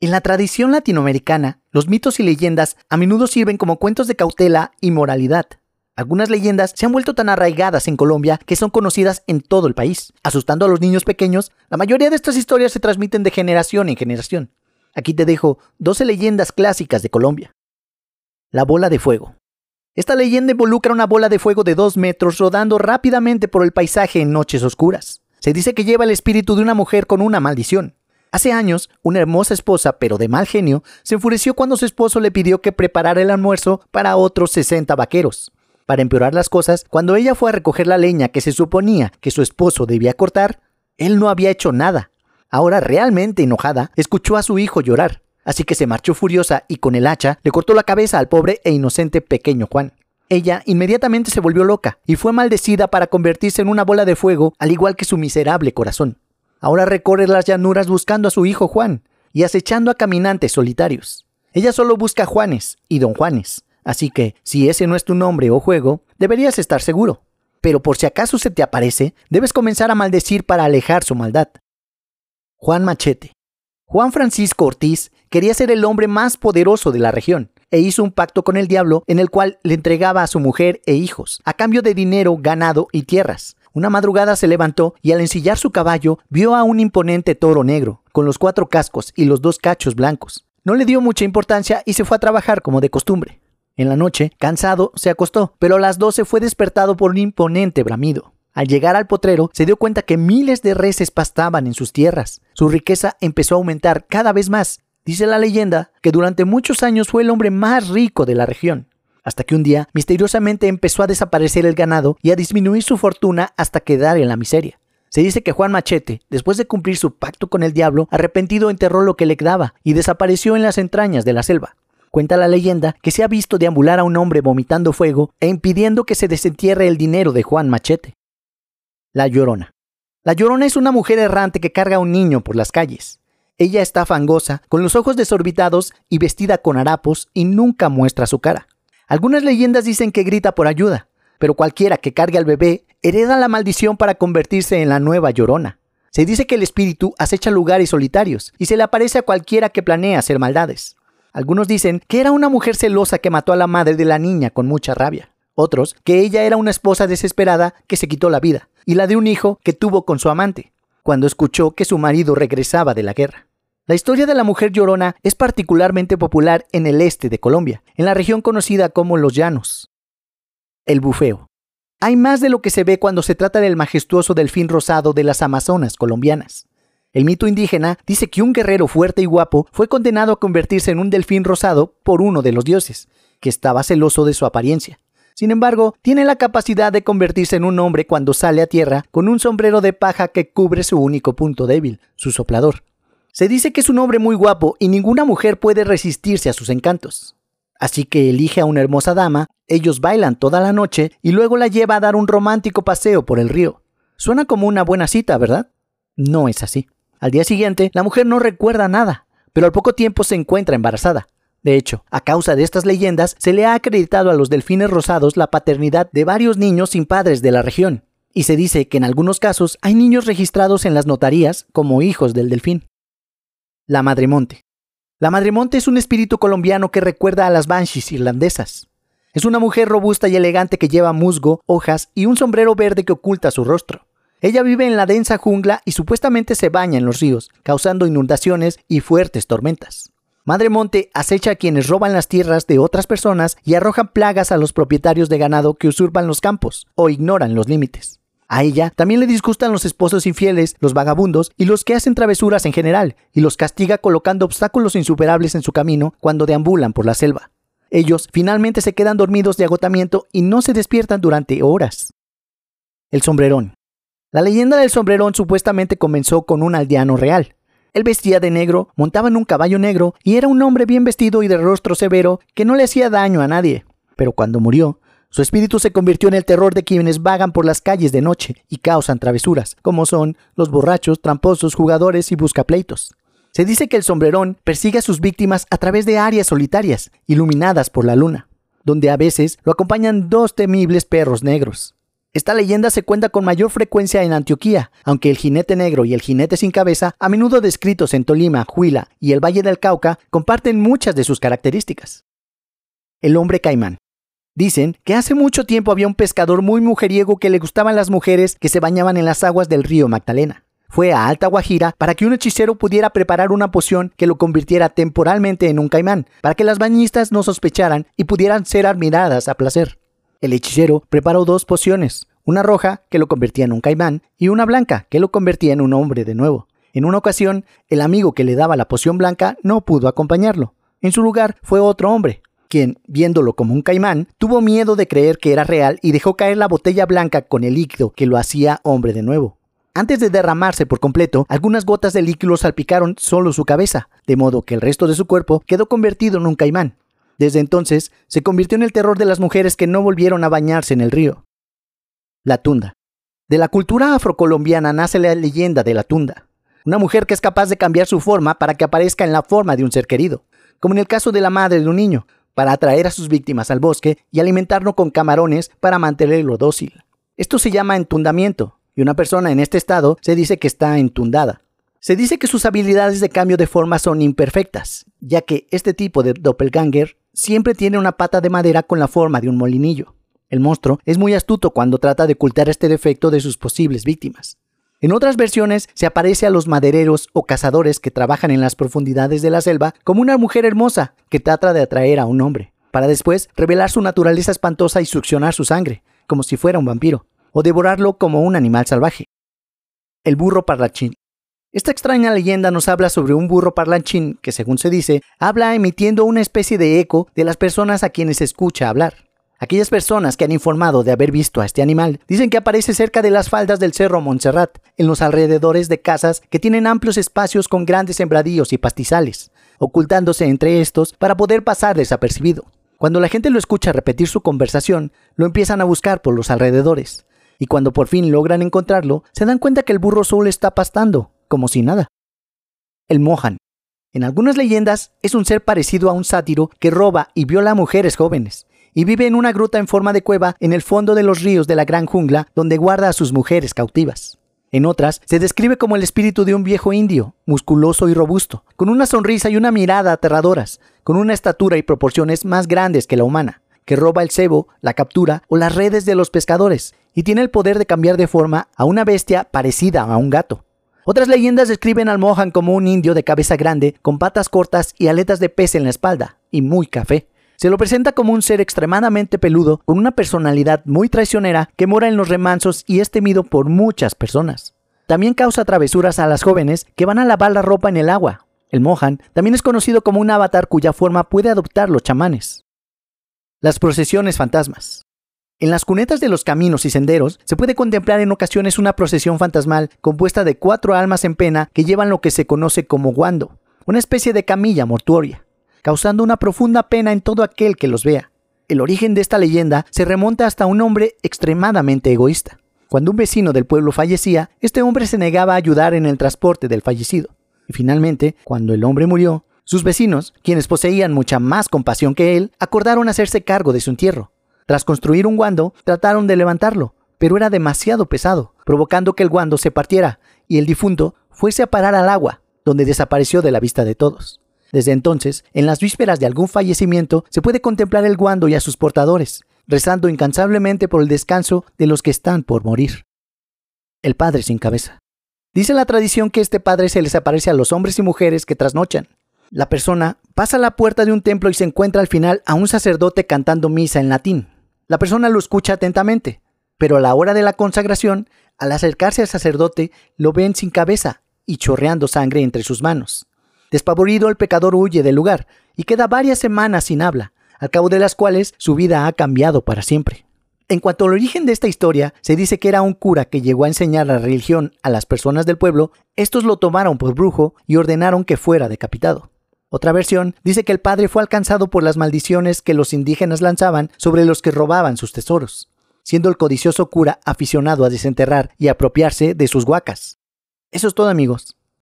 En la tradición latinoamericana, los mitos y leyendas a menudo sirven como cuentos de cautela y moralidad. Algunas leyendas se han vuelto tan arraigadas en Colombia que son conocidas en todo el país, asustando a los niños pequeños. La mayoría de estas historias se transmiten de generación en generación. Aquí te dejo 12 leyendas clásicas de Colombia. La bola de fuego. Esta leyenda involucra una bola de fuego de 2 metros rodando rápidamente por el paisaje en noches oscuras. Se dice que lleva el espíritu de una mujer con una maldición. Hace años, una hermosa esposa, pero de mal genio, se enfureció cuando su esposo le pidió que preparara el almuerzo para otros 60 vaqueros. Para empeorar las cosas, cuando ella fue a recoger la leña que se suponía que su esposo debía cortar, él no había hecho nada. Ahora realmente enojada, escuchó a su hijo llorar, así que se marchó furiosa y con el hacha le cortó la cabeza al pobre e inocente pequeño Juan. Ella inmediatamente se volvió loca y fue maldecida para convertirse en una bola de fuego, al igual que su miserable corazón. Ahora recorre las llanuras buscando a su hijo Juan y acechando a caminantes solitarios. Ella solo busca Juanes y don Juanes, así que si ese no es tu nombre o juego, deberías estar seguro. Pero por si acaso se te aparece, debes comenzar a maldecir para alejar su maldad. Juan Machete. Juan Francisco Ortiz quería ser el hombre más poderoso de la región e hizo un pacto con el diablo en el cual le entregaba a su mujer e hijos, a cambio de dinero, ganado y tierras. Una madrugada se levantó y al ensillar su caballo vio a un imponente toro negro, con los cuatro cascos y los dos cachos blancos. No le dio mucha importancia y se fue a trabajar como de costumbre. En la noche, cansado, se acostó, pero a las doce fue despertado por un imponente bramido. Al llegar al potrero, se dio cuenta que miles de reses pastaban en sus tierras. Su riqueza empezó a aumentar cada vez más. Dice la leyenda que durante muchos años fue el hombre más rico de la región hasta que un día misteriosamente empezó a desaparecer el ganado y a disminuir su fortuna hasta quedar en la miseria. Se dice que Juan Machete, después de cumplir su pacto con el diablo, arrepentido enterró lo que le quedaba y desapareció en las entrañas de la selva. Cuenta la leyenda que se ha visto deambular a un hombre vomitando fuego e impidiendo que se desentierre el dinero de Juan Machete. La Llorona. La Llorona es una mujer errante que carga a un niño por las calles. Ella está fangosa, con los ojos desorbitados y vestida con harapos y nunca muestra su cara. Algunas leyendas dicen que grita por ayuda, pero cualquiera que cargue al bebé hereda la maldición para convertirse en la nueva llorona. Se dice que el espíritu acecha lugares solitarios y se le aparece a cualquiera que planea hacer maldades. Algunos dicen que era una mujer celosa que mató a la madre de la niña con mucha rabia. Otros que ella era una esposa desesperada que se quitó la vida y la de un hijo que tuvo con su amante, cuando escuchó que su marido regresaba de la guerra. La historia de la mujer llorona es particularmente popular en el este de Colombia, en la región conocida como Los Llanos. El bufeo. Hay más de lo que se ve cuando se trata del majestuoso delfín rosado de las Amazonas colombianas. El mito indígena dice que un guerrero fuerte y guapo fue condenado a convertirse en un delfín rosado por uno de los dioses, que estaba celoso de su apariencia. Sin embargo, tiene la capacidad de convertirse en un hombre cuando sale a tierra con un sombrero de paja que cubre su único punto débil, su soplador. Se dice que es un hombre muy guapo y ninguna mujer puede resistirse a sus encantos. Así que elige a una hermosa dama, ellos bailan toda la noche y luego la lleva a dar un romántico paseo por el río. Suena como una buena cita, ¿verdad? No es así. Al día siguiente, la mujer no recuerda nada, pero al poco tiempo se encuentra embarazada. De hecho, a causa de estas leyendas, se le ha acreditado a los delfines rosados la paternidad de varios niños sin padres de la región. Y se dice que en algunos casos hay niños registrados en las notarías como hijos del delfín. La Madremonte. La Madremonte es un espíritu colombiano que recuerda a las banshees irlandesas. Es una mujer robusta y elegante que lleva musgo, hojas y un sombrero verde que oculta su rostro. Ella vive en la densa jungla y supuestamente se baña en los ríos, causando inundaciones y fuertes tormentas. Madremonte acecha a quienes roban las tierras de otras personas y arrojan plagas a los propietarios de ganado que usurpan los campos o ignoran los límites. A ella también le disgustan los esposos infieles, los vagabundos y los que hacen travesuras en general, y los castiga colocando obstáculos insuperables en su camino cuando deambulan por la selva. Ellos finalmente se quedan dormidos de agotamiento y no se despiertan durante horas. El sombrerón. La leyenda del sombrerón supuestamente comenzó con un aldeano real. Él vestía de negro, montaba en un caballo negro y era un hombre bien vestido y de rostro severo que no le hacía daño a nadie. Pero cuando murió, su espíritu se convirtió en el terror de quienes vagan por las calles de noche y causan travesuras, como son los borrachos, tramposos, jugadores y buscapleitos. Se dice que el sombrerón persigue a sus víctimas a través de áreas solitarias, iluminadas por la luna, donde a veces lo acompañan dos temibles perros negros. Esta leyenda se cuenta con mayor frecuencia en Antioquía, aunque el jinete negro y el jinete sin cabeza, a menudo descritos en Tolima, Huila y el Valle del Cauca, comparten muchas de sus características. El hombre caimán. Dicen que hace mucho tiempo había un pescador muy mujeriego que le gustaban las mujeres que se bañaban en las aguas del río Magdalena. Fue a Alta Guajira para que un hechicero pudiera preparar una poción que lo convirtiera temporalmente en un caimán, para que las bañistas no sospecharan y pudieran ser admiradas a placer. El hechicero preparó dos pociones, una roja que lo convertía en un caimán y una blanca que lo convertía en un hombre de nuevo. En una ocasión, el amigo que le daba la poción blanca no pudo acompañarlo. En su lugar fue otro hombre, quien, viéndolo como un caimán, tuvo miedo de creer que era real y dejó caer la botella blanca con el líquido que lo hacía hombre de nuevo. Antes de derramarse por completo, algunas gotas de líquido salpicaron solo su cabeza, de modo que el resto de su cuerpo quedó convertido en un caimán. Desde entonces, se convirtió en el terror de las mujeres que no volvieron a bañarse en el río. La tunda. De la cultura afrocolombiana nace la leyenda de la tunda, una mujer que es capaz de cambiar su forma para que aparezca en la forma de un ser querido, como en el caso de la madre de un niño, para atraer a sus víctimas al bosque y alimentarlo con camarones para mantenerlo dócil. Esto se llama entundamiento, y una persona en este estado se dice que está entundada. Se dice que sus habilidades de cambio de forma son imperfectas, ya que este tipo de doppelganger siempre tiene una pata de madera con la forma de un molinillo. El monstruo es muy astuto cuando trata de ocultar este defecto de sus posibles víctimas. En otras versiones se aparece a los madereros o cazadores que trabajan en las profundidades de la selva como una mujer hermosa que trata de atraer a un hombre, para después revelar su naturaleza espantosa y succionar su sangre, como si fuera un vampiro, o devorarlo como un animal salvaje. El burro parlachín. Esta extraña leyenda nos habla sobre un burro parlanchín que, según se dice, habla emitiendo una especie de eco de las personas a quienes escucha hablar. Aquellas personas que han informado de haber visto a este animal dicen que aparece cerca de las faldas del cerro Montserrat, en los alrededores de casas que tienen amplios espacios con grandes sembradíos y pastizales, ocultándose entre estos para poder pasar desapercibido. Cuando la gente lo escucha repetir su conversación, lo empiezan a buscar por los alrededores, y cuando por fin logran encontrarlo, se dan cuenta que el burro solo está pastando, como si nada. El Mohan. En algunas leyendas es un ser parecido a un sátiro que roba y viola a mujeres jóvenes, y vive en una gruta en forma de cueva en el fondo de los ríos de la gran jungla donde guarda a sus mujeres cautivas. En otras, se describe como el espíritu de un viejo indio, musculoso y robusto, con una sonrisa y una mirada aterradoras, con una estatura y proporciones más grandes que la humana, que roba el cebo, la captura o las redes de los pescadores, y tiene el poder de cambiar de forma a una bestia parecida a un gato. Otras leyendas describen al Mohan como un indio de cabeza grande, con patas cortas y aletas de pez en la espalda, y muy café. Se lo presenta como un ser extremadamente peludo, con una personalidad muy traicionera que mora en los remansos y es temido por muchas personas. También causa travesuras a las jóvenes que van a lavar la ropa en el agua. El Mohan también es conocido como un avatar cuya forma puede adoptar los chamanes. Las procesiones fantasmas. En las cunetas de los caminos y senderos se puede contemplar en ocasiones una procesión fantasmal compuesta de cuatro almas en pena que llevan lo que se conoce como guando, una especie de camilla mortuoria, causando una profunda pena en todo aquel que los vea. El origen de esta leyenda se remonta hasta un hombre extremadamente egoísta. Cuando un vecino del pueblo fallecía, este hombre se negaba a ayudar en el transporte del fallecido. Y finalmente, cuando el hombre murió, sus vecinos, quienes poseían mucha más compasión que él, acordaron hacerse cargo de su entierro, tras construir un guando, trataron de levantarlo, pero era demasiado pesado, provocando que el guando se partiera y el difunto fuese a parar al agua, donde desapareció de la vista de todos. Desde entonces, en las vísperas de algún fallecimiento, se puede contemplar el guando y a sus portadores, rezando incansablemente por el descanso de los que están por morir. El padre sin cabeza. Dice la tradición que este padre se les aparece a los hombres y mujeres que trasnochan. La persona pasa a la puerta de un templo y se encuentra al final a un sacerdote cantando misa en latín. La persona lo escucha atentamente, pero a la hora de la consagración, al acercarse al sacerdote, lo ven sin cabeza y chorreando sangre entre sus manos. Despavorido, el pecador huye del lugar y queda varias semanas sin habla, al cabo de las cuales su vida ha cambiado para siempre. En cuanto al origen de esta historia, se dice que era un cura que llegó a enseñar la religión a las personas del pueblo, estos lo tomaron por brujo y ordenaron que fuera decapitado. Otra versión dice que el padre fue alcanzado por las maldiciones que los indígenas lanzaban sobre los que robaban sus tesoros, siendo el codicioso cura aficionado a desenterrar y apropiarse de sus huacas. Eso es todo amigos.